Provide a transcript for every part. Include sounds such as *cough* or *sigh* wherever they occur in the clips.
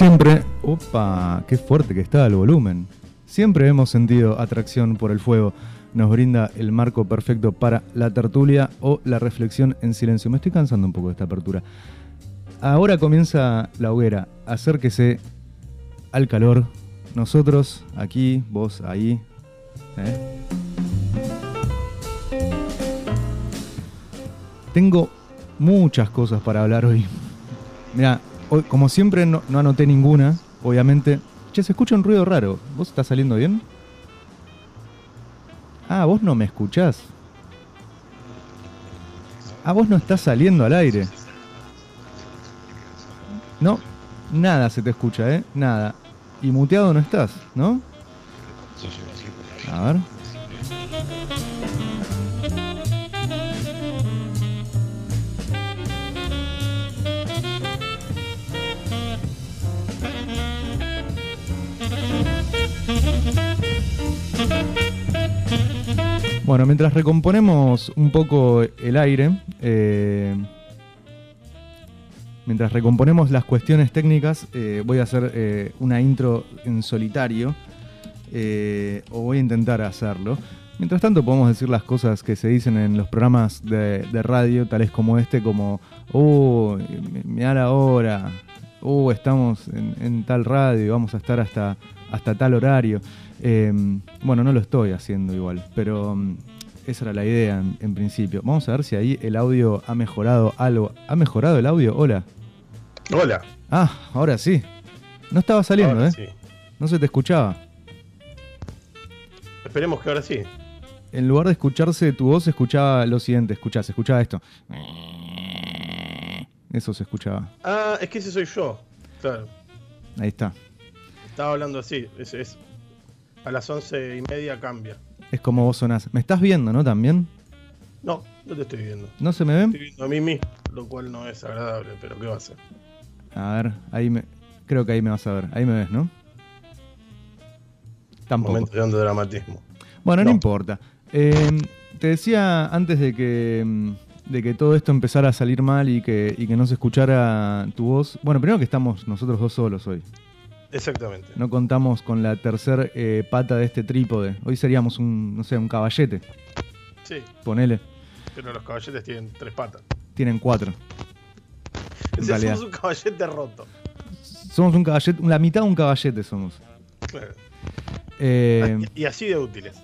Siempre, opa, qué fuerte que está el volumen. Siempre hemos sentido atracción por el fuego. Nos brinda el marco perfecto para la tertulia o la reflexión en silencio. Me estoy cansando un poco de esta apertura. Ahora comienza la hoguera. Acérquese al calor. Nosotros aquí, vos ahí. ¿eh? Tengo muchas cosas para hablar hoy. Mira, como siempre no, no anoté ninguna, obviamente. Che, se escucha un ruido raro. ¿Vos estás saliendo bien? Ah, vos no me escuchás. Ah, vos no estás saliendo al aire. No, nada se te escucha, ¿eh? Nada. Y muteado no estás, ¿no? A ver. Bueno, mientras recomponemos un poco el aire, eh, mientras recomponemos las cuestiones técnicas, eh, voy a hacer eh, una intro en solitario, eh, o voy a intentar hacerlo. Mientras tanto, podemos decir las cosas que se dicen en los programas de, radio, tales como este, como, uh, mira la hora, uh, estamos en, en tal radio, vamos a estar hasta, hasta tal horario. Eh, bueno, no lo estoy haciendo igual, pero mm, esa era la idea en principio. Vamos a ver si ahí el audio ha mejorado algo. ¿Ha mejorado el audio? Hola. Hola. Ah, ahora sí. No estaba saliendo, Ahora ¿eh? sí. No se te escuchaba. Esperemos que ahora sí. En lugar de escucharse tu voz, escuchaba lo siguiente. Escuchá, se escuchaba esto. Eso se escuchaba. Ah, es que ese soy yo. Claro. Ahí está. Estaba hablando así. Es, es- a las once y media cambia. Es como vos sonás. ¿Me estás viendo, no? También. No, no te estoy viendo. ¿No se me Estoy ven? viendo a mí mismo, lo cual no es agradable, pero ¿qué va a hacer? A ver, ahí me. Creo que ahí me vas a ver. Ahí me ves, ¿no? Tampoco. Momento de dramatismo. Bueno, no, No. importa. Eh, te decía antes de que, mm, de que todo esto empezara a salir mal y que, y que no se escuchara tu voz. Bueno, primero que estamos nosotros dos solos hoy. Exactamente. No contamos con la tercer eh, pata de este trípode. Hoy seríamos un, no sé, un caballete. Sí, Ponele. pero los caballetes tienen tres patas. Tienen cuatro. *laughs* En realidad. somos un caballete roto. Somos un caballete, la mitad de un caballete somos. Claro. Eh, Y así de útiles.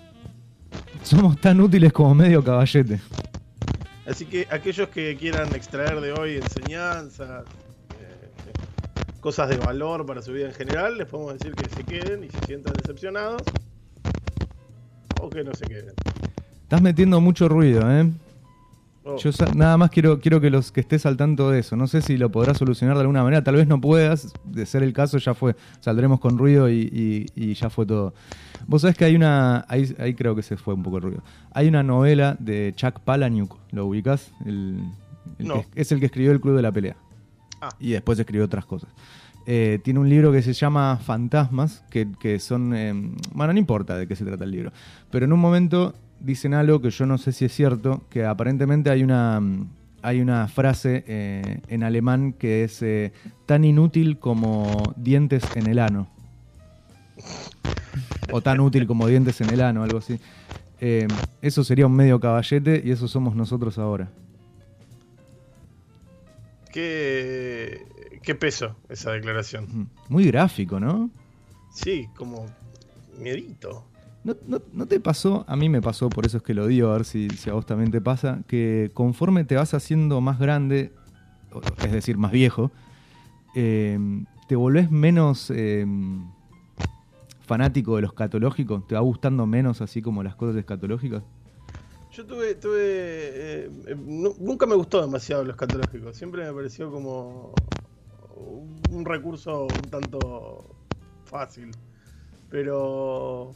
somos tan útiles como medio caballete. Así que aquellos que quieran extraer de hoy enseñanzas, eh, cosas de valor para su vida en general, les podemos decir que se queden y se sientan decepcionados. O que no se queden. Estás metiendo mucho ruido, ¿eh? Oh, Yo nada más quiero, quiero que los que estés al tanto de eso. No sé si lo podrás solucionar de alguna manera. Tal vez no puedas. De ser el caso, ya fue. Saldremos con ruido y, y- y ya fue todo. Vos sabés que hay una. Ahí, ahí creo que se fue un poco el ruido. Hay una novela de Chuck Palahniuk. ¿Lo ubicás? El, el No. que- es el que escribió El Club de la Pelea. Ah. Y después escribió otras cosas. Eh, tiene un libro que se llama Fantasmas, que, que son... eh, bueno, no importa de qué se trata el libro. Pero en un momento dicen algo que yo no sé si es cierto, que aparentemente hay una, mm, hay una frase eh, en alemán que es eh, tan inútil como dientes en el ano. O tan útil como dientes en el ano, algo así. Eh, eso sería un medio caballete y eso somos nosotros ahora. ¿Qué, qué peso esa declaración. Muy gráfico, ¿no? Sí, como miedito. ¿No, te pasó? A mí me pasó, por eso es que lo digo, a ver si, si a vos también te pasa, que conforme te vas haciendo más grande, es decir, más viejo, eh, te volvés menos eh, fanático de lo escatológico, te va gustando menos así como las cosas escatológicas. Yo tuve, tuve eh, nu- nunca me gustó demasiado lo escatológico. Siempre me pareció como un recurso un tanto fácil. Pero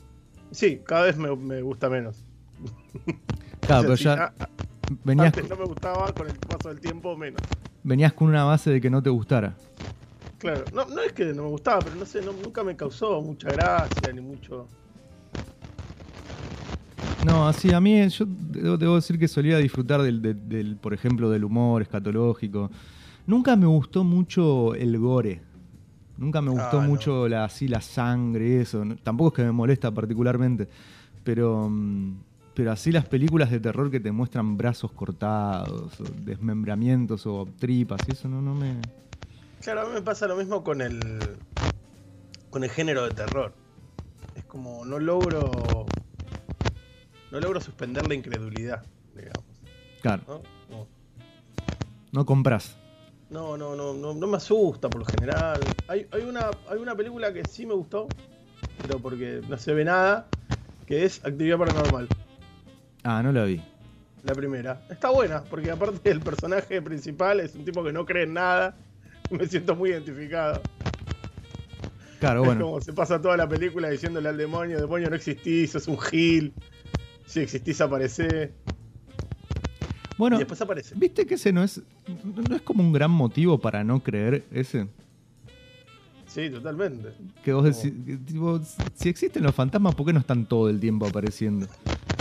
sí, cada vez me, me gusta menos. Claro, *laughs* pero ya si a- venías, antes no me gustaba, con el paso del tiempo menos. venías con una base de que no te gustara. Claro, no, no es que no me gustaba, pero no sé, no- nunca me causó mucha gracia ni mucho. No, así a mí yo debo, debo decir que solía disfrutar del, del- del, por ejemplo, del humor escatológico. Nunca me gustó mucho el gore. Nunca me gustó Ah, no. mucho la, así la sangre, eso. Tampoco es que me molesta particularmente. Pero, mm, pero así las películas de terror que te muestran brazos cortados, o desmembramientos o tripas, y eso no, no me. Claro, a mí me pasa lo mismo con el. con el género de terror. Es como no logro. No logro suspender la incredulidad, digamos. Claro, ¿no? No. no compras. No, no, no, no, no me asusta por lo general. Hay, hay, una, hay una película que sí me gustó, pero porque no se ve nada, que es Actividad Paranormal, Ah, no la vi. la primera. Está buena, porque aparte el personaje principal es un tipo que no cree en nada. *laughs* Me siento muy identificado. Claro, Es bueno. como se pasa toda la película diciéndole al demonio, demonio no existís, sos un gil. Si existís aparece. Bueno, y después aparece. ¿Viste que ese no es, no es como un gran motivo para no creer ese? Sí, totalmente. Que vos decís, tipo, si existen los fantasmas, ¿por qué no están todo el tiempo apareciendo?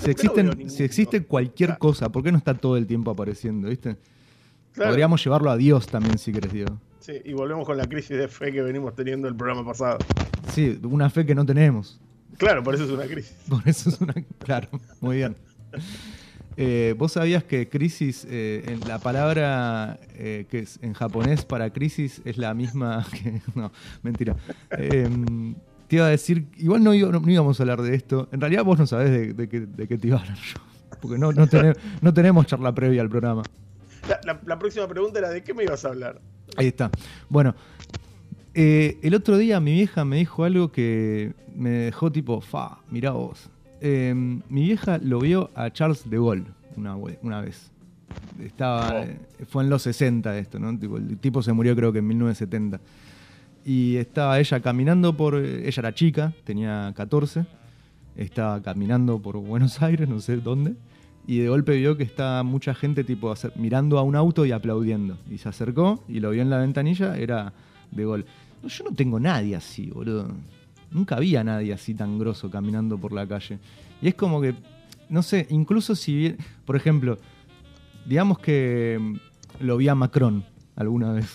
Si, existen, si existe cualquier Claro. cosa, ¿por qué no está todo el tiempo apareciendo? ¿Viste? Claro. Podríamos llevarlo a Dios también, si querés, Diego. Sí, y volvemos con la crisis de fe que venimos teniendo el programa pasado. Sí, una fe que no tenemos. Claro, por eso es una crisis. Por eso es una. Claro, muy bien. *laughs* Eh, ¿Vos sabías que crisis, eh, en la palabra eh, que es en japonés para crisis es la misma *laughs* que. No, mentira. Eh, te iba a decir, igual no, no- no íbamos a hablar de esto. En realidad vos no sabés de, de qué, de qué te iba a hablar yo. Porque no, no, tenem- no tenemos charla previa al programa. La, la- la próxima pregunta era: ¿de qué me ibas a hablar? Ahí está. Bueno, el otro día mi vieja me dijo algo que me dejó tipo, fa, mirá vos. Eh, mi vieja lo vio a Charles de Gaulle una, vez. Estaba, Oh. eh, fue en los 60 esto, ¿no? Tipo, el tipo se murió creo que en 1970. Y estaba ella caminando por... Ella era chica, tenía 14. Estaba caminando por Buenos *laughs* Aires, no sé dónde. Y de golpe vio que estaba mucha gente tipo mirando a un auto y aplaudiendo. Y se acercó y lo vio en la ventanilla, era de. No, yo no tengo nadie así, boludo. Nunca había nadie así tan grosso caminando por la calle. Y es como que, no sé, incluso si bien, por ejemplo, digamos que mm, lo vi a Macron alguna vez.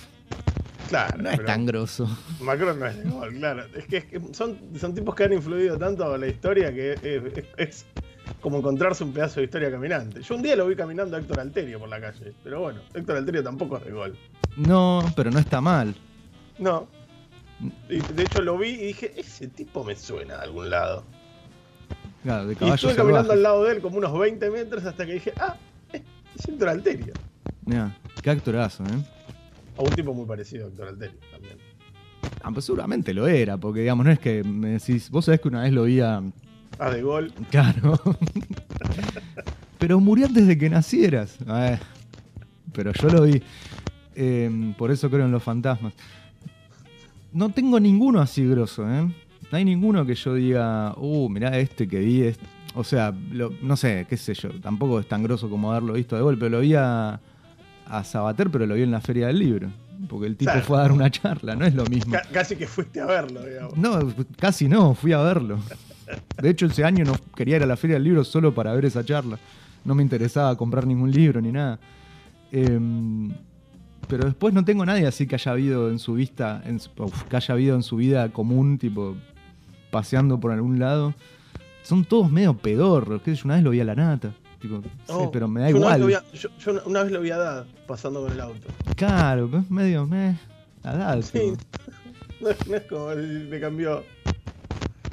Claro, No es tan grosso. Macron no es de gol, claro. Es que, es que son, son tipos que han influido tanto en la historia que es, es- es como encontrarse un pedazo de historia caminante. Yo un día lo vi caminando a Héctor Alterio por la calle, pero bueno, Héctor Alterio tampoco es de gol. No, pero no está mal. No. De hecho lo vi y dije, ese tipo me suena de algún lado. Claro, de Y estuve caminando salvaje. al lado de él como unos 20 metros hasta que dije, ah, es Héctor Alterio. Mirá, qué actorazo, ¿eh? O un tipo muy parecido a Héctor Alterio también. Ah, pues seguramente lo era, porque digamos, no es que me decís, vos sabés que una vez lo vi a... Ah, de gol. Claro. *laughs* pero murió antes de que nacieras. Eh, pero yo lo vi. Eh, por eso creo en los fantasmas. No tengo ninguno así grosso, ¿eh? No hay ninguno que yo diga, uh, mirá este que vi. este". O sea, lo- no sé, qué sé yo. Tampoco es tan grosso como haberlo visto de golpe. Lo vi a, a Sabater, pero lo vi en la Feria del Libro. Porque el tipo Claro. fue a dar una charla, no es lo mismo. Ca- casi que fuiste a verlo, digamos. No, casi no, fui a verlo. De hecho, ese año no quería ir a la Feria del Libro solo para ver esa charla. No me interesaba comprar ningún libro ni nada. Em, pero después no tengo nadie así que haya habido en su vista, en su- uf, que haya habido en su vida común, tipo paseando por algún lado. Son todos medio pedorros. sé yo, una vez lo vi a la nata. Tipo, sí, Oh, pero me da yo una vez igual. lo vi a- yo, yo una- una vez lo vi a Dad pasando con el auto. Claro, pero es medio me. La edad, Sí. *laughs* No, es- no es como le cambió.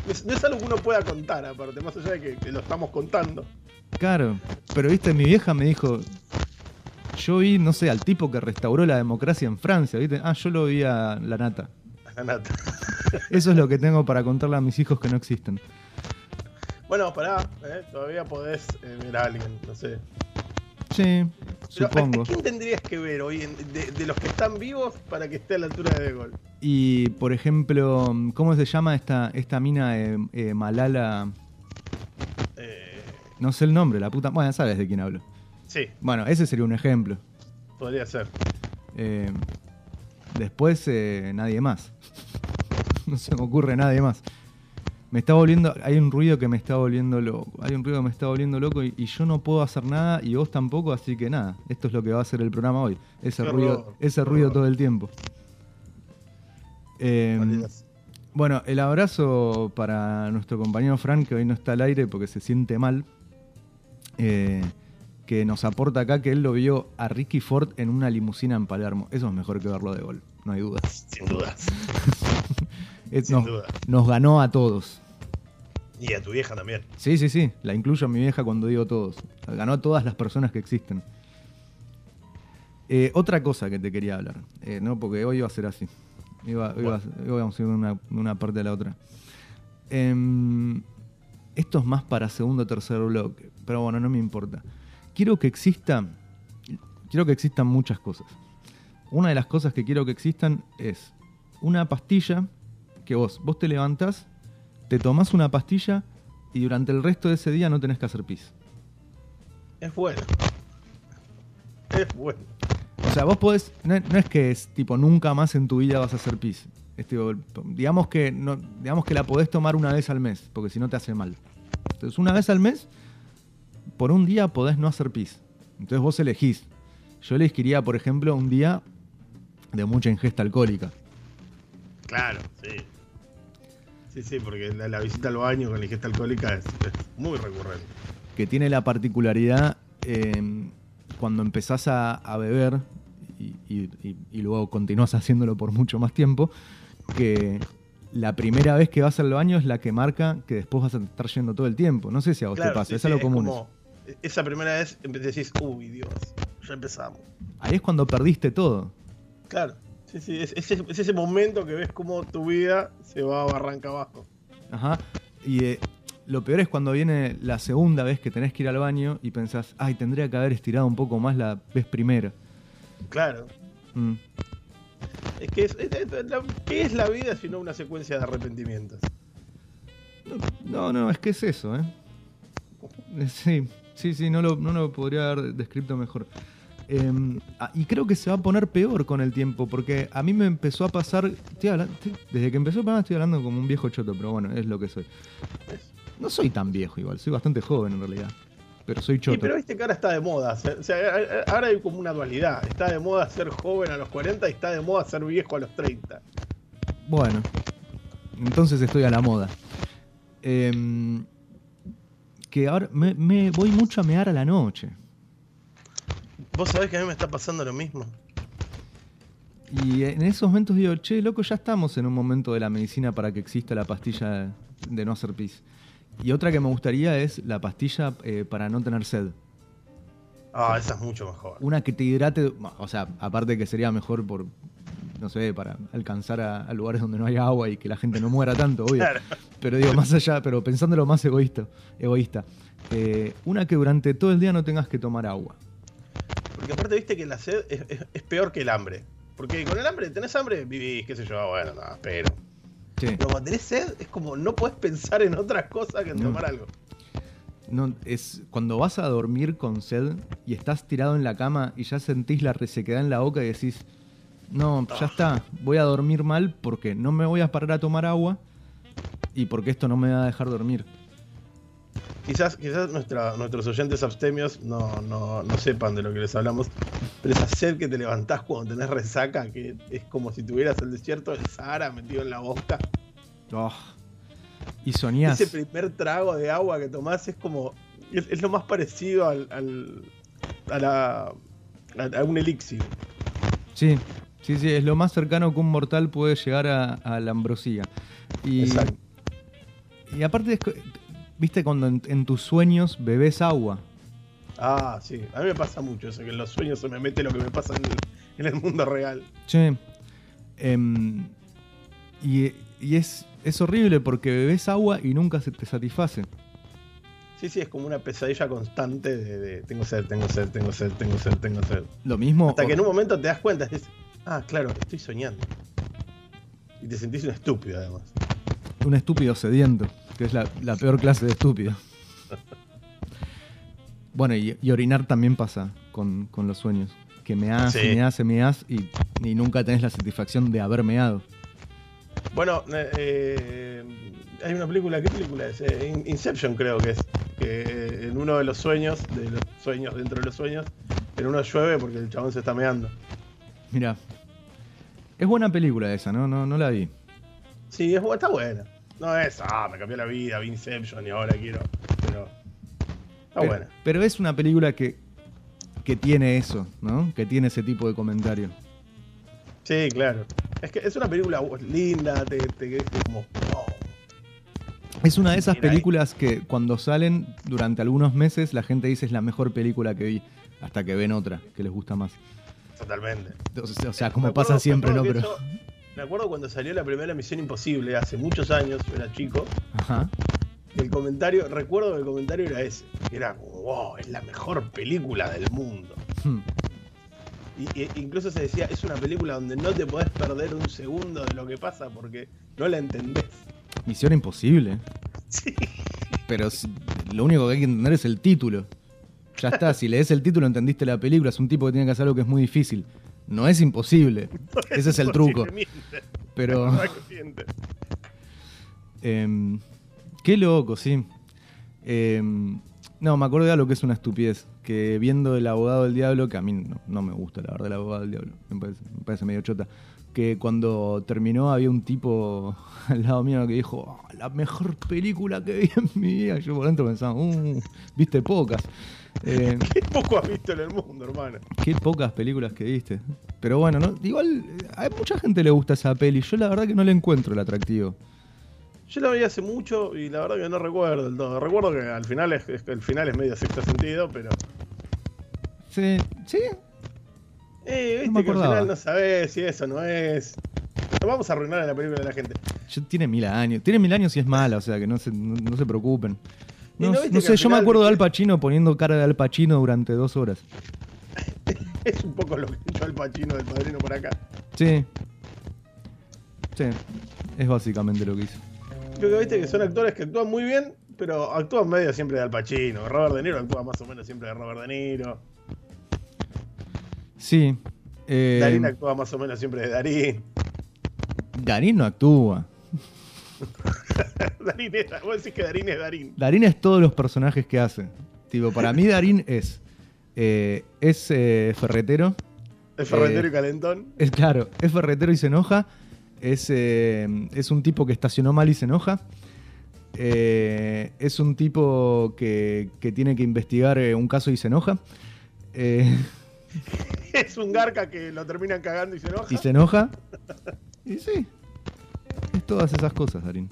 No es, no es algo que uno pueda contar, aparte, más allá de que, que lo estamos contando. Claro, pero viste, mi vieja me dijo, yo vi, no sé, al tipo que restauró la democracia en Francia, viste, ah, yo lo vi a la nata. A la nata. *laughs* Eso es lo que tengo para contarle a mis hijos que no existen. Bueno, pará, ¿eh? todavía podés eh, ver a alguien, no sé. Sí, Pero, ¿a- supongo. ¿a ¿Quién tendrías que ver hoy en- de, de los que están vivos para que esté a la altura de De Gaulle? Y, por ejemplo, ¿cómo se llama esta, esta mina eh, eh, Malala? Eh, No sé el nombre, la puta... Bueno, sabes de quién hablo. Sí, Bueno, ese sería un ejemplo. podría ser. Eh, Después, eh, nadie más. *laughs* no se me ocurre nadie más. Me está volviendo, hay un ruido que me está volviendo loco, hay un ruido que me está volviendo loco y, yo no puedo hacer nada y vos tampoco, así que nada, esto es lo que va a ser el programa hoy, ese ruido, ese ruido todo el tiempo. Em, bueno, el abrazo para nuestro compañero Frank, que hoy no está al aire porque se siente mal, eh, que nos aporta acá que él lo vio a Ricky Ford en una limusina en Palermo. Eso es mejor que verlo de gol, no hay dudas. Sin dudas. *laughs* nos, nos ganó a todos. Y a tu vieja también. Sí, sí, sí. La incluyo a mi vieja cuando digo todos. Ganó a todas las personas que existen. Eh, otra cosa que te quería hablar, eh, ¿no? Porque hoy iba a ser así. Iba, vamos a ir de una, una, parte a la otra. Em, esto es más para segundo o tercer bloque, pero bueno, no me importa. Quiero que exista. Quiero que existan muchas cosas. Una de las cosas que quiero que existan es una pastilla que vos, vos te levantás te tomás una pastilla y durante el resto de ese día no tenés que hacer pis. Es bueno. Es bueno. O sea, vos podés. No, es que es tipo nunca más en tu vida vas a hacer pis. digamos, que no, digamos que la podés tomar una vez al mes, porque si no te hace mal. Entonces, una vez al mes, por un día podés no hacer pis. Entonces vos elegís. Yo elegiría, por ejemplo, un día de mucha ingesta alcohólica. Claro, sí. Sí, sí, porque la, visita al baño con la ingesta alcohólica es, muy recurrente. Que tiene la particularidad em, cuando empezás a, beber y, luego continúas *laughs* haciéndolo por mucho más tiempo, que la primera vez que vas al baño es la que marca que después vas a estar yendo todo el tiempo. No sé si a vos te pasa, es algo común. Esa primera vez decís, uy Dios, ya empezamos. Ahí es cuando perdiste todo. Claro. Sí, sí, es, ese momento que ves cómo tu vida se va a barranca abajo. Ajá. Y eh, lo peor es cuando viene la segunda vez que tenés que ir al baño y pensás, ay, tendría que haber estirado un poco más la vez primera. Claro. Mm. Es que es, ¿qué es la vida si no una secuencia de arrepentimientos? No, no, es que es eso, ¿eh? *laughs* Sí, sí, sí, no lo, no lo podría haber descrito mejor. Em, ah, y creo que se va a poner peor con el tiempo, porque a mí me empezó a pasar. desde que empezó el programa estoy hablando como un viejo choto, pero bueno, es lo que soy. No soy tan viejo igual, soy bastante joven en realidad. Pero soy choto. Sí, pero viste que ahora está de moda. O sea, ahora hay como una dualidad. Está de moda ser joven a los 40 y está de moda ser viejo a los 30. Bueno, entonces estoy a la moda. Em, que ahora me voy mucho a mear a la noche. Vos sabés que a mí me está pasando lo mismo. Y en esos momentos digo, che, loco, ya estamos en un momento de la medicina para que exista la pastilla de no hacer pis. Y otra que me gustaría es la pastilla eh, para no tener sed. Ah, esa es mucho mejor. Una que te hidrate, o sea, aparte que sería mejor por, no sé, para alcanzar a, lugares donde no hay agua y que la gente no muera tanto, obvio. Pero digo, más allá, pero pensándolo más egoísta, egoísta. Eh, una que durante todo el día no tengas que tomar agua. Porque aparte viste que la sed es, peor que el hambre. Porque con el hambre, tenés hambre, vivís, qué sé yo, bueno, no, pero. Pero cuando tenés sed, es como no puedes pensar en otras cosas que en tomar algo. No, es cuando vas a dormir con sed y estás tirado en la cama y ya sentís la resequedad en la boca y decís, no, ya está, voy a dormir mal porque no me voy a parar a tomar agua y porque esto no me va a dejar dormir. Quizás, quizás nuestros oyentes abstemios no, no, no, sepan de lo que les hablamos, pero esa sed que te levantás cuando tenés resaca, que es como si tuvieras el desierto del Sahara metido en la boca. Oh. Y soñás. Ese primer trago de agua que tomás es como. Es, lo más parecido al, a, la, a, un elixir. Sí, sí, sí, es lo más cercano que un mortal puede llegar a, la ambrosía. Y, Exacto. Y aparte, ¿Viste cuando en, tus sueños bebes agua? Ah, sí. A mí me pasa mucho eso, que en los sueños se me mete lo que me pasa en el, mundo real. Sí. Em, y, es, es horrible porque bebes agua y nunca se te satisface. Sí, sí, es como una pesadilla constante de, tengo sed, tengo sed, tengo sed, tengo sed, tengo sed. Lo mismo. Hasta que en un momento te das cuenta, es, ah, claro, estoy soñando. Y te sentís un estúpido además. Un estúpido sediento que es la, peor clase de estúpido. Bueno, y, orinar también pasa con, los sueños. Que me hace, me hace, me hace y ni nunca tenés la satisfacción de haber meado. Bueno, eh, eh, hay una película, ¿qué película es? Eh, In- Inception creo que es. Que eh, en uno de los sueños, de los sueños dentro de los sueños, en uno llueve porque el chabón se está meando. Mira, es buena película esa, ¿no? No, no la vi. Sí, es, está buena. No es, ah, me cambió la vida, vi Inception y ahora quiero. Pero. Está pero, buena. pero es una película que, que tiene eso, ¿no? Que tiene ese tipo de comentario. Sí, claro. Es que es una película linda, te, te como. oh, Es una de esas películas que cuando salen durante algunos meses la gente dice es la mejor película que vi, hasta que ven otra que les gusta más. Totalmente. O sea, como acuerdo- pasa siempre, ¿no? Pero. eso- me acuerdo cuando salió la primera Misión Imposible, hace muchos años, yo era chico. Ajá. El comentario, recuerdo que el comentario era ese. Era como, wow, es la mejor película del mundo. Hmm. Y, y- incluso se decía, es una película donde no te podés perder un segundo de lo que pasa porque no la entendés. Misión imposible. *laughs* Sí. Pero si- lo único que hay que entender es el título. Ya está, si lees el título entendiste la película, es un tipo que tiene que hacer algo que es muy difícil. No es imposible. *laughs* Ese es el truco. Pero. *laughs* Em, qué loco, sí. Em, no, me acuerdo de algo que es una estupidez. Que viendo El abogado del diablo, que a mí no, no me gusta la verdad el abogado del diablo, me parece, me parece medio chota. Que cuando terminó había un tipo *laughs* al lado mío que dijo, "Oh, la mejor película que vi en mi vida. Yo por dentro pensaba, "Uh, viste pocas. Eh, *laughs* Qué poco has visto en el mundo, hermano. Qué pocas películas que viste. Pero bueno, ¿no? igual eh, a mucha gente le gusta esa peli. Yo la verdad que no le encuentro el atractivo. Yo la vi hace mucho y la verdad que no recuerdo del todo. Recuerdo que al final es, el final es medio sexto sentido, pero. Sí, sí. Eh, viste No me que al final no sabés si eso no es. No vamos a arruinar la película de la gente. Yo- tiene mil años. Tiene mil años y es mala, o sea que no se, no, no se preocupen. ¿Y No, sé, yo me acuerdo de Al Pacino poniendo cara de Al Pacino durante dos horas. *laughs* Es un poco lo que echó al Pachino del padrino por acá. Sí. Sí. Es básicamente lo que hizo. Creo que viste que son actores que actúan muy bien, pero actúan medio siempre de Al Pacino. Robert De Niro actúa más o menos siempre de Robert De Niro. Sí. Eh, Darín actúa más o menos siempre de Darín. Darín no actúa. *laughs* Darín es, vos decís que Darín es Darín. Darín es todos los personajes que hace. Tipo, para mí Darín es. eh, es eh, ferretero. Es ferretero Eh, y calentón. Es claro, es ferretero y se enoja. Es, es un tipo que estacionó mal y se enoja. Es un tipo que, que tiene que investigar un caso y se enoja. *laughs* Es un garca que lo terminan cagando y se enoja. y se enoja. Y sí. Todas esas cosas, Darín.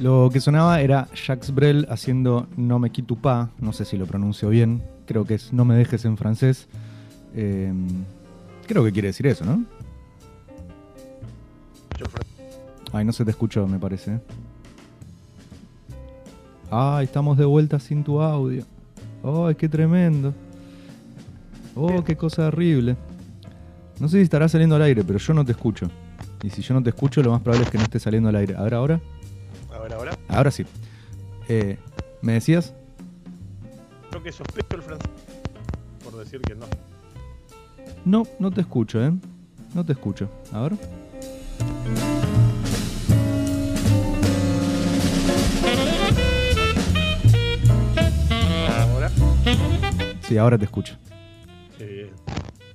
Lo que sonaba era Jacques Brel haciendo No me quito pas, no sé si lo pronuncio bien, creo que es No me dejes en francés. Eh, creo que quiere decir eso, ¿no? Ay, no se te escuchó, me parece. Ay, estamos de vuelta sin tu audio. Ay, qué tremendo. Oh, qué cosa horrible. No sé si estará saliendo al aire, pero yo no te escucho. Y si yo no te escucho, lo más probable es que no esté saliendo al aire. A ver, ahora. A ver, ahora. Ahora sí. Eh, ¿Me decías? Creo que sospecho el francés. Por decir que no. No, no te escucho, ¿eh? No te escucho. A ver. Ahora. Sí, ahora te escucho.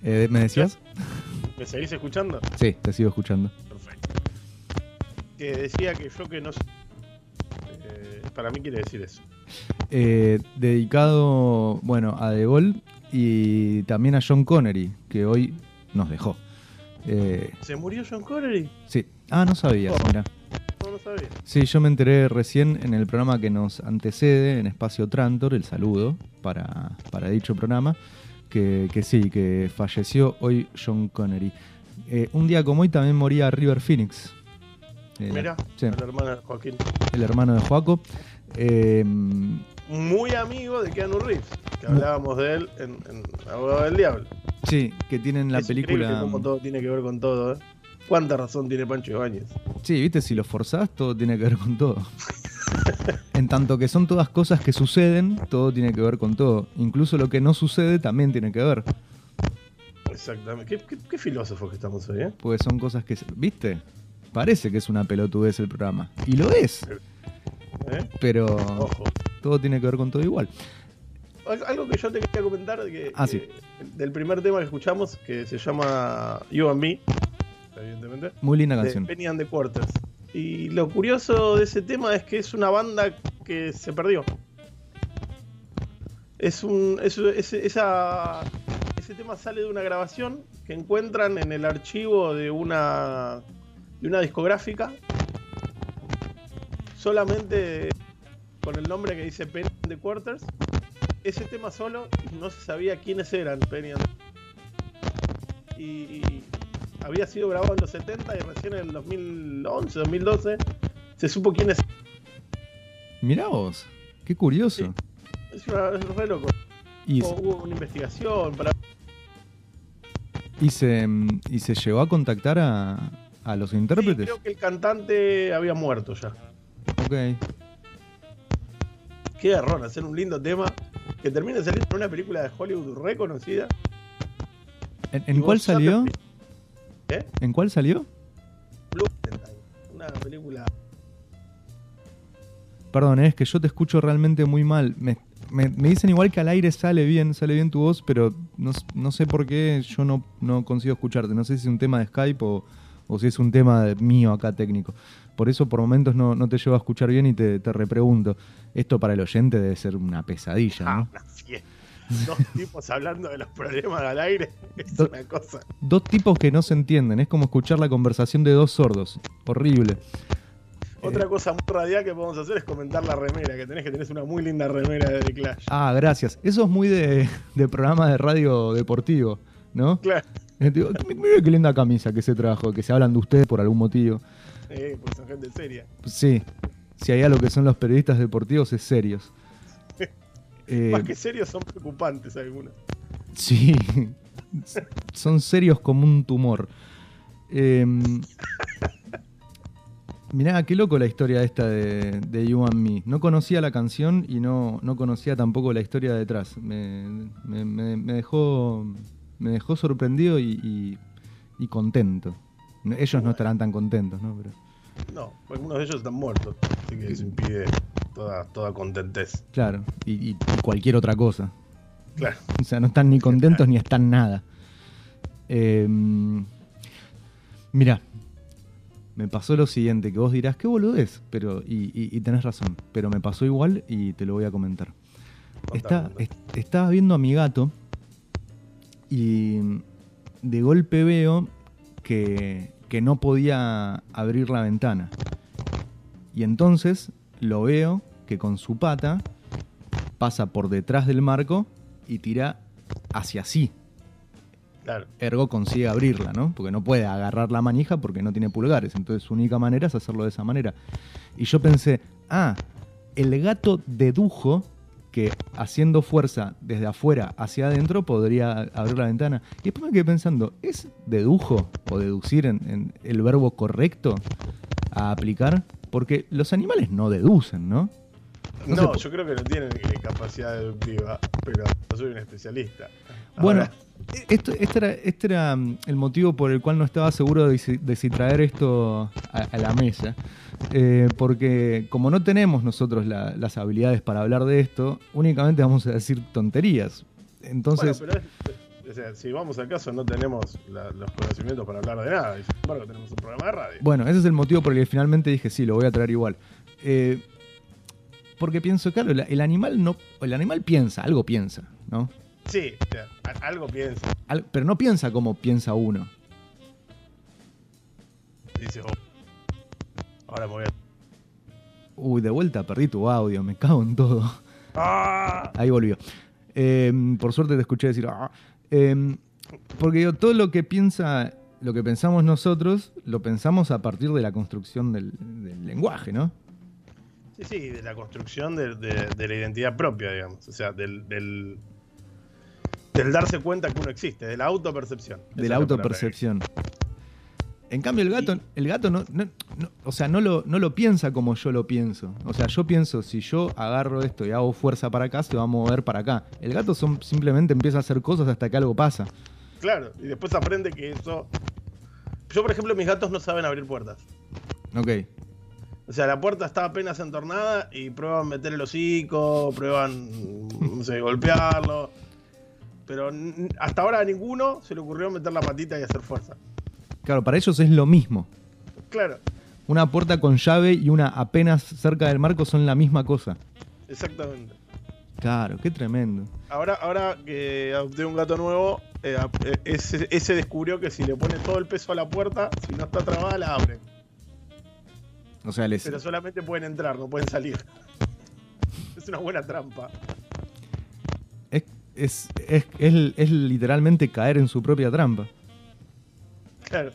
Eh, ¿Me decías? ¿Me seguís escuchando? Sí, te sigo escuchando. Perfecto. Que decía que yo que no sé. Eh, para mí quiere decir eso. Eh, dedicado, bueno, a De Gaulle y también a John Connery, que hoy nos dejó. Eh, ¿Se murió John Connery? sí. Ah, no sabía, Oh. mira. No lo sabía. Sí, yo me enteré recién en el programa que nos antecede, en Espacio Trantor, el saludo para, para dicho programa, que, que sí, que falleció hoy John Connery. Eh, un día como hoy también moría River Phoenix. Eh, Mira, sí, la hermana de Joaquín. el hermano de Joaco. Eh, Muy amigo de Keanu Reeves, que hablábamos de él en, en Abogado del Diablo. sí, que tienen la Es película... cómo todo tiene que ver con todo, ¿eh? ¿Cuánta razón tiene Pancho Ibáñez? Sí, viste, si lo forzás, todo tiene que ver con todo. *laughs* En tanto que son todas cosas que suceden, todo tiene que ver con todo. Incluso lo que no sucede también tiene que ver. Exactamente. ¿Qué, qué, filósofos que estamos hoy, eh? Pues son cosas que. ¿Viste? Parece que es una pelotudez el programa. Y lo es. ¿Eh? Pero. Todo tiene que ver con todo igual. Algo que yo te quería comentar que, ah, del primer tema que escuchamos, que se llama You and Me, evidentemente. Muy linda canción. Penny and the Quarters. Y lo curioso de ese tema es que es una banda que se perdió. Es un. esa, ese tema sale de una grabación que encuentran en el archivo de una. de una discográfica. Solamente con el nombre que dice Penny and the Quarters. Ese tema solo no se sabía quiénes eran Penny and the y, había sido grabado en los 70 y recién en el 2011, 2012 se supo quién es. Mirá vos, qué curioso. Es, una, re loco. Y hubo, una investigación para... ¿Y se, ¿Y se llegó a contactar a, a los intérpretes? creo que el cantante había muerto ya. Ok. Qué error hacer un lindo tema que termine salir en una película de Hollywood reconocida. ¿En, cuál salió? ¿Eh? ¿En cuál salió? Blue una película. Perdón, es que yo te escucho realmente muy mal. Me, dicen igual que al aire sale bien, sale bien tu voz, pero no, sé por qué yo no, no, consigo escucharte. No sé si es un tema de Skype o, si es un tema mío acá técnico. Por eso por momentos no, te llevo a escuchar bien y te, te repregunto. Esto para el oyente debe ser una pesadilla, ¿no? *laughs* Ah, *laughs* dos tipos hablando de los problemas al aire *laughs* es una cosa. Dos tipos que no se entienden, es como escuchar la conversación de dos sordos. Horrible. Otra eh, cosa muy radial que podemos hacer es comentar la remera, que tenés que tenés una muy linda remera de The Clash. Ah, gracias. Eso es muy de, programa de radio deportivo, ¿no? Claro. Eh, mira qué linda camisa que se trajo, que se hablan de ustedes por algún motivo. Eh, pues son gente seria. Sí. Si hay algo que son los periodistas deportivos es serios. Eh, Más que serios son preocupantes algunos. Sí, son serios como un tumor. Eh, mirá, qué loco la historia esta de, de, You and Me. No conocía la canción y no, no conocía tampoco la historia detrás. Me, dejó, me dejó sorprendido y, contento. Ellos no estarán tan contentos, ¿no? Pero... No, algunos de ellos están muertos, así que eso impide toda, toda contentez. Claro, y, cualquier otra cosa. Claro. *laughs* O sea, no están ni contentos ni están nada. Em, mira, me pasó lo siguiente, que vos dirás, qué boludez, pero, y, tenés razón, pero me pasó igual y te lo voy a comentar. Está, estaba viendo a mi gato y de golpe veo que que no podía abrir la ventana. Y entonces lo veo que con su pata pasa por detrás del marco y tira hacia sí. Claro. Ergo consigue abrirla, ¿no? Porque no puede agarrar la manija porque no tiene pulgares. Entonces su única manera es hacerlo de esa manera. Y yo pensé, ah, el gato dedujo que haciendo fuerza desde afuera hacia adentro podría abrir la ventana. Y después me quedé pensando, ¿es dedujo o deducir en, el verbo correcto a aplicar? Porque los animales no deducen, ¿no? No, yo creo que no tienen capacidad deductiva, pero no soy un especialista. Bueno, esto, este, era, este era mm, el motivo por el cual no estaba seguro de si, traer esto a la mesa. Eh, porque como no tenemos nosotros las habilidades para hablar de esto, únicamente vamos a decir tonterías. Entonces... si vamos al caso no tenemos los conocimientos para hablar de nada, y sin embargo tenemos un programa de radio. Bueno, ese es el motivo por el que finalmente dije, sí, lo voy a traer igual. Eh, porque pienso, claro, el animal no, el animal piensa, algo piensa, ¿no? Sí, algo piensa. pero no piensa como piensa uno. Dice, oh, Ahora me voy a... Uy, de vuelta perdí tu audio, me cago en todo. ¡Ah! Ahí volvió. Em, por suerte te escuché decir. ¡Ah! Em, porque yo, todo lo que piensa, lo que pensamos nosotros, lo pensamos a partir de la construcción del, lenguaje, ¿no? Sí, sí, de la construcción de, la identidad propia, digamos. O sea, del, del, darse cuenta que uno existe, de la autopercepción. De la autopercepción. En cambio, el gato, el gato no, no- no- o sea, no lo, no lo piensa como yo lo pienso. O sea, yo pienso, si yo agarro esto y hago fuerza para acá, se va a mover para acá. El gato son- simplemente empieza a hacer cosas hasta que algo pasa. Claro, y después aprende que eso. Yo, por ejemplo, mis gatos no saben abrir puertas. Ok. O sea, la puerta está apenas entornada y prueban meter el hocico, prueban, no sé, golpearlo. Pero hasta ahora a ninguno se le ocurrió meter la patita y hacer fuerza. Claro, para ellos es lo mismo. Claro, Una puerta con llave y una apenas cerca del marco son la misma cosa. exactamente. Claro, qué tremendo. Ahora, ahora que adopté un gato nuevo, eh, eh, ese, ese descubrió que si le pone todo el peso a la puerta, si no está trabada, la abre. O sea, les, Pero solamente pueden entrar, no pueden salir. *laughs* Es una buena trampa. es, es, es- es literalmente caer en su propia trampa. Claro,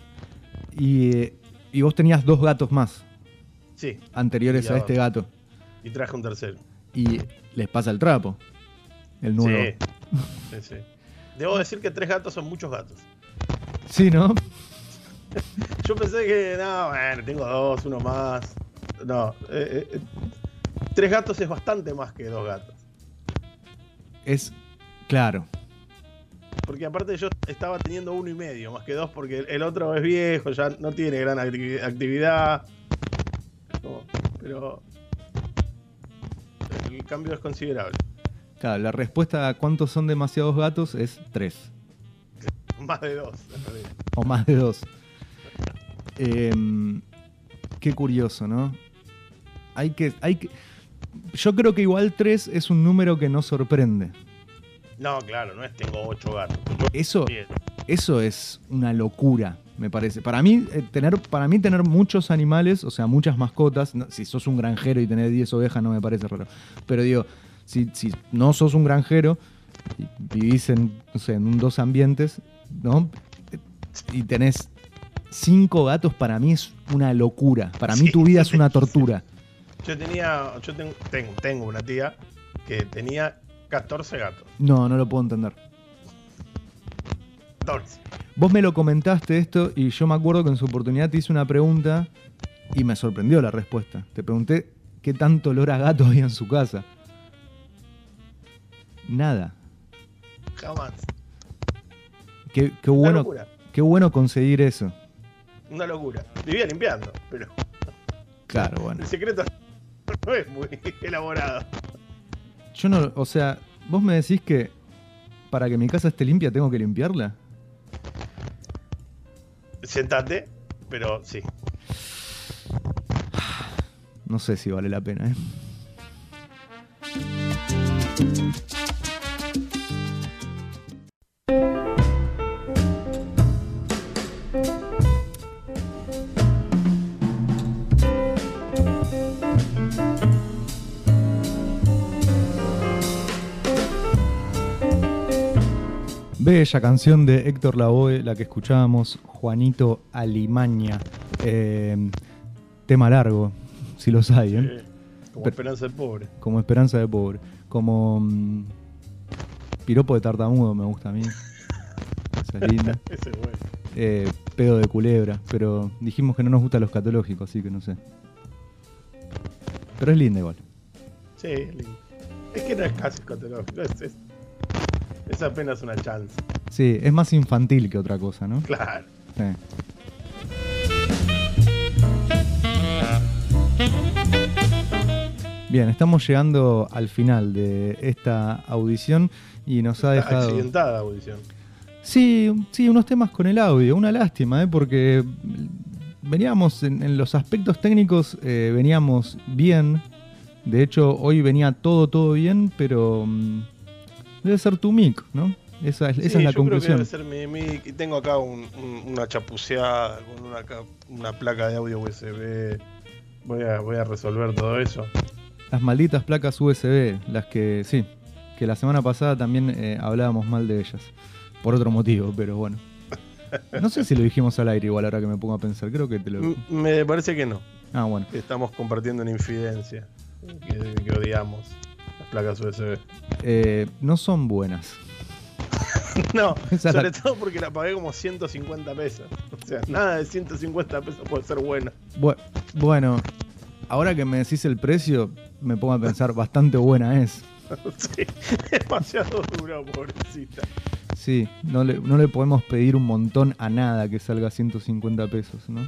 Y, eh, y vos tenías dos gatos más sí. anteriores a este gato. Y traje un tercero. Y les pasa el trapo. El nuevo. Sí. sí, sí. Debo decir que tres gatos son muchos gatos. Sí, ¿no? *laughs* Yo pensé que, no, bueno, tengo dos, uno más. No, eh, eh, tres gatos es bastante más que dos gatos. Es claro. Porque aparte yo estaba teniendo uno y medio, más que dos, porque el otro es viejo, ya no tiene gran activi- actividad. No, pero el cambio es considerable. Claro, la respuesta a cuántos son demasiados gatos es tres. *laughs* Más de dos. O más de dos. Em, qué curioso, ¿no? Hay que, hay que. Yo creo que igual tres es un número que no sorprende. No, claro, no es tengo ocho gatos. Eso, eso es una locura, me parece. Para mí, eh, tener, para mí tener muchos animales, o sea, muchas mascotas, no- si sos un granjero y tenés 10 ovejas no me parece raro. Pero digo, si, si no sos un granjero y vivís en, no sé, en un dos ambientes, ¿no? Y tenés cinco gatos, para mí es una locura. Para mí Sí, tu vida es una tortura. Yo tenía, yo tengo, tengo, tengo una tía que tenía 14 gatos. No, no lo puedo entender. 14. Vos me lo comentaste esto y yo me acuerdo que en su oportunidad te hice una pregunta y me sorprendió la respuesta. Te pregunté qué tanto olor a gato había en su casa. Nada. Jamás. Qué, qué bueno, locura. qué bueno conseguir eso. Una locura. Vivía limpiando, pero Claro, bueno. el secreto no es muy *laughs* elaborado. Yo no, o sea, vos me decís que para que mi casa esté limpia tengo que limpiarla. Sentate, pero sí. No sé si vale la pena, ¿eh? Bella canción de Héctor Lavoe, la que escuchábamos, Juanito Alimaña. Eh, tema largo, si los hay, ¿eh? Como Pero- esperanza del pobre. Como Esperanza de Pobre. Como mm, Piropo de Tartamudo me gusta a mí. Esa es linda. *laughs* Ese es bueno. Eh, pedo de culebra. Pero dijimos que no nos gustan los catológicos, así que no sé. Pero es linda igual. Sí, es lindo. Es que no es casi escatológico, es, es, es apenas una chance. Sí, es más infantil que otra cosa, ¿no? Claro. Sí. Bien, estamos llegando al final de esta audición y nos ha dejado... Accidentada audición. Sí, sí, unos temas con el audio, una lástima, ¿eh? porque veníamos en, en los aspectos técnicos, eh, veníamos bien. De hecho, hoy venía todo, todo bien, pero mm, debe ser tu mic, ¿no? Esa es, esa Sí, es la yo creo que conclusión. debe ser mi mic. Y tengo acá un- un- una chapuceada con una, ca- una placa de audio USB. Voy a, voy a resolver todo eso. Las malditas placas USB, las que, sí, que la semana pasada también eh, hablábamos mal de ellas. Por otro motivo, pero bueno. No sé si lo dijimos al aire igual ahora que me pongo a pensar, creo que te lo... Me parece que no. Ah, bueno. Estamos compartiendo una infidencia. Que, que odiamos placas USB. Eh, no son buenas. *laughs* no, *laughs* sobre todo porque la pagué como 150 pesos. O sea, nada de 150 pesos puede ser bueno. Bu- bueno, ahora que me decís el precio, me pongo a pensar, *laughs* bastante buena es. sí, demasiado duro, pobrecita. Sí, no le, no le podemos pedir un montón a nada que salga 150 pesos, ¿no?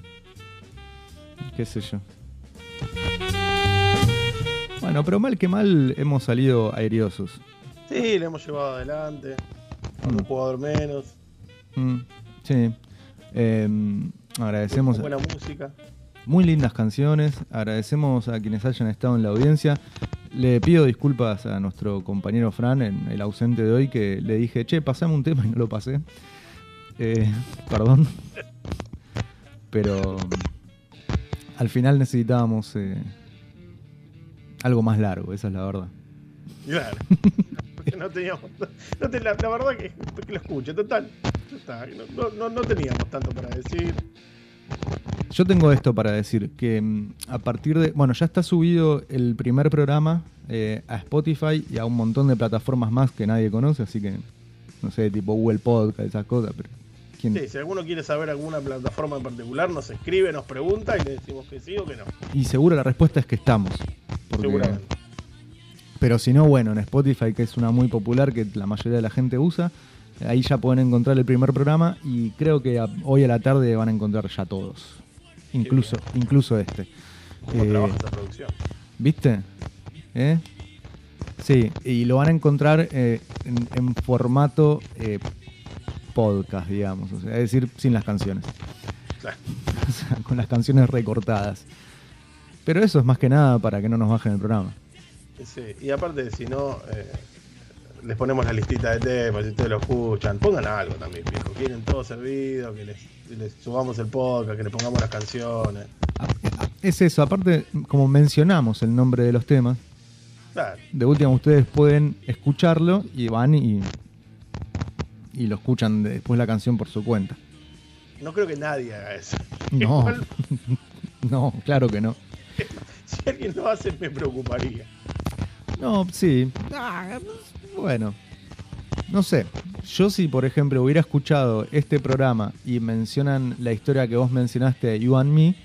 Qué sé yo. Bueno, pero mal que mal hemos salido airiosos. Sí, le hemos llevado adelante. Con Mm. un jugador menos. Mm, sí. Em, agradecemos. Buena música. Muy lindas canciones. Agradecemos a quienes hayan estado en la audiencia. Le pido disculpas a nuestro compañero Fran, en el ausente de hoy, que le dije, che, pasame un tema y no lo pasé. Eh, *laughs* perdón. Pero al final necesitábamos eh, algo más largo, esa es la verdad. Claro. Porque no teníamos. No la, la verdad que, que lo escuche, total. ya está, No, no- no- no teníamos tanto para decir. Yo tengo esto para decir, que mm, a partir de... Bueno, ya está subido el primer programa eh, a Spotify y a un montón de plataformas más que nadie conoce, así que, no sé, tipo Google Podcast, esas cosas, pero... ¿quién? Sí, si alguno quiere saber alguna plataforma en particular, nos escribe, nos pregunta y le decimos que sí o que no. Y seguro la respuesta es que estamos. Porque- Seguramente. Pero si no, bueno, en Spotify, que es una muy popular que la mayoría de la gente usa, ahí ya pueden encontrar el primer programa y creo que a- hoy a la tarde van a encontrar ya todos. Incluso, incluso este. ¿Cómo Eh, trabaja esa producción? ¿Viste? ¿Eh? Sí, y lo van a encontrar eh, en, en formato eh, podcast, digamos. O sea, es decir, sin las canciones. Claro. *laughs* O sea, con las canciones recortadas. Pero eso es más que nada para que no nos bajen el programa. Sí, y aparte, si no, eh, les ponemos la listita de temas, si ustedes lo escuchan, pongan algo también, viejo. Quieren todo servido, que les, subamos el podcast, que les pongamos las canciones. Ah, Es eso, aparte, como mencionamos el nombre de los temas, Claro, de última ustedes pueden escucharlo y van y, y lo escuchan después la canción por su cuenta. no creo que nadie haga eso. No, *laughs* no, claro que no. *laughs* si alguien lo hace, me preocuparía. No, sí. Ah, Bueno, no sé. Yo si, por ejemplo, hubiera escuchado este programa y mencionan la historia que vos mencionaste, You and Me,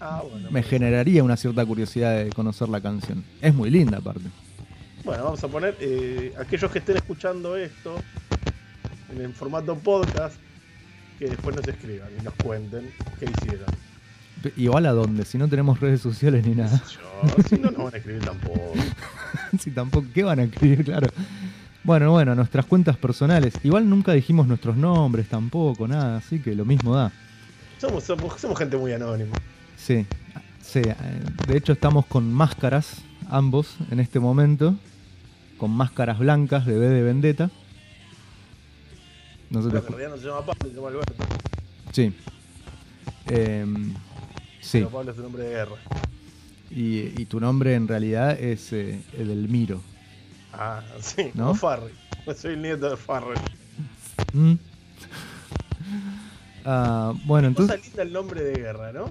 Ah, bueno. me generaría una cierta curiosidad de conocer la canción. Es muy linda aparte. Bueno, vamos a poner eh, aquellos que estén escuchando esto en el formato podcast, que después nos escriban y nos cuenten qué hicieron. Igual a dónde, si no tenemos redes sociales ni nada. Yo, si no, no van a escribir tampoco. *laughs* si tampoco, ¿qué van a escribir? Claro. Bueno, bueno, nuestras cuentas personales. Igual nunca dijimos nuestros nombres tampoco, nada, así que lo mismo da. Somos, somos, somos gente muy anónima. Sí, sí. eh, De hecho estamos con máscaras, ambos, en este momento. Con máscaras blancas de B de Vendetta. No se te Creo que en realidad no se llama Pablo, se llama Alberto. Sí. Em, sí. Pero Pablo es un de guerra. Y, y tu nombre en realidad es eh, Edelmiro. Ah, sí, ¿No? Farrell. Soy el nieto de Farrell. ¿Mm? *laughs* Ah, bueno, Cosa entonces. linda el nombre de guerra, ¿no?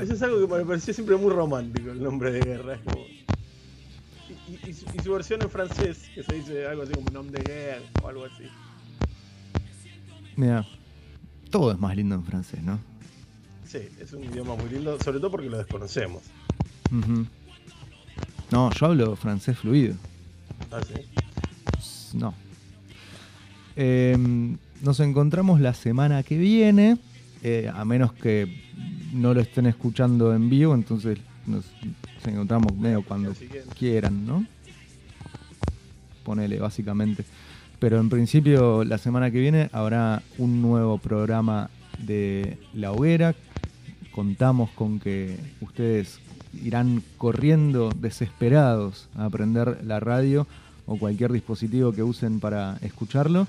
Eso es algo que me pareció siempre muy romántico, el nombre de guerra. Es como... y, y- y su, y su versión en francés, que se dice algo así como nombre de guerra o algo así. Mira, todo es más lindo en francés, ¿no? Sí, es un idioma muy lindo, sobre todo porque lo desconocemos. No, yo hablo francés fluido. Ah, sí. No. Em, nos encontramos la semana que viene, eh, a menos que no lo estén escuchando en vivo, entonces nos, nos encontramos medio cuando quieran, ¿no? Ponele, básicamente. Pero en principio, la semana que viene habrá un nuevo programa de La Hoguera. Contamos con que ustedes irán corriendo desesperados a aprender la radio o cualquier dispositivo que usen para escucharlo.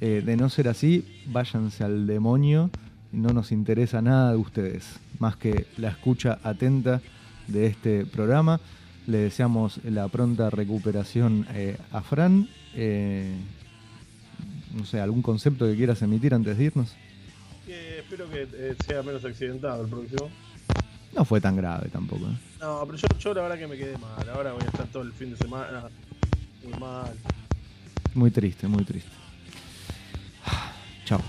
Eh, de no ser así, váyanse al demonio. No nos interesa nada de ustedes, más que la escucha atenta de este programa. Le deseamos la pronta recuperación eh, a Fran. Eh, no sé, algún concepto que quieras emitir antes de irnos. Espero que eh, sea menos accidentado el próximo. No fue tan grave tampoco. ¿eh? No, pero yo, yo la verdad que me quedé mal. Ahora voy a estar todo el fin de semana muy mal. Muy triste, muy triste. *sighs* Chao.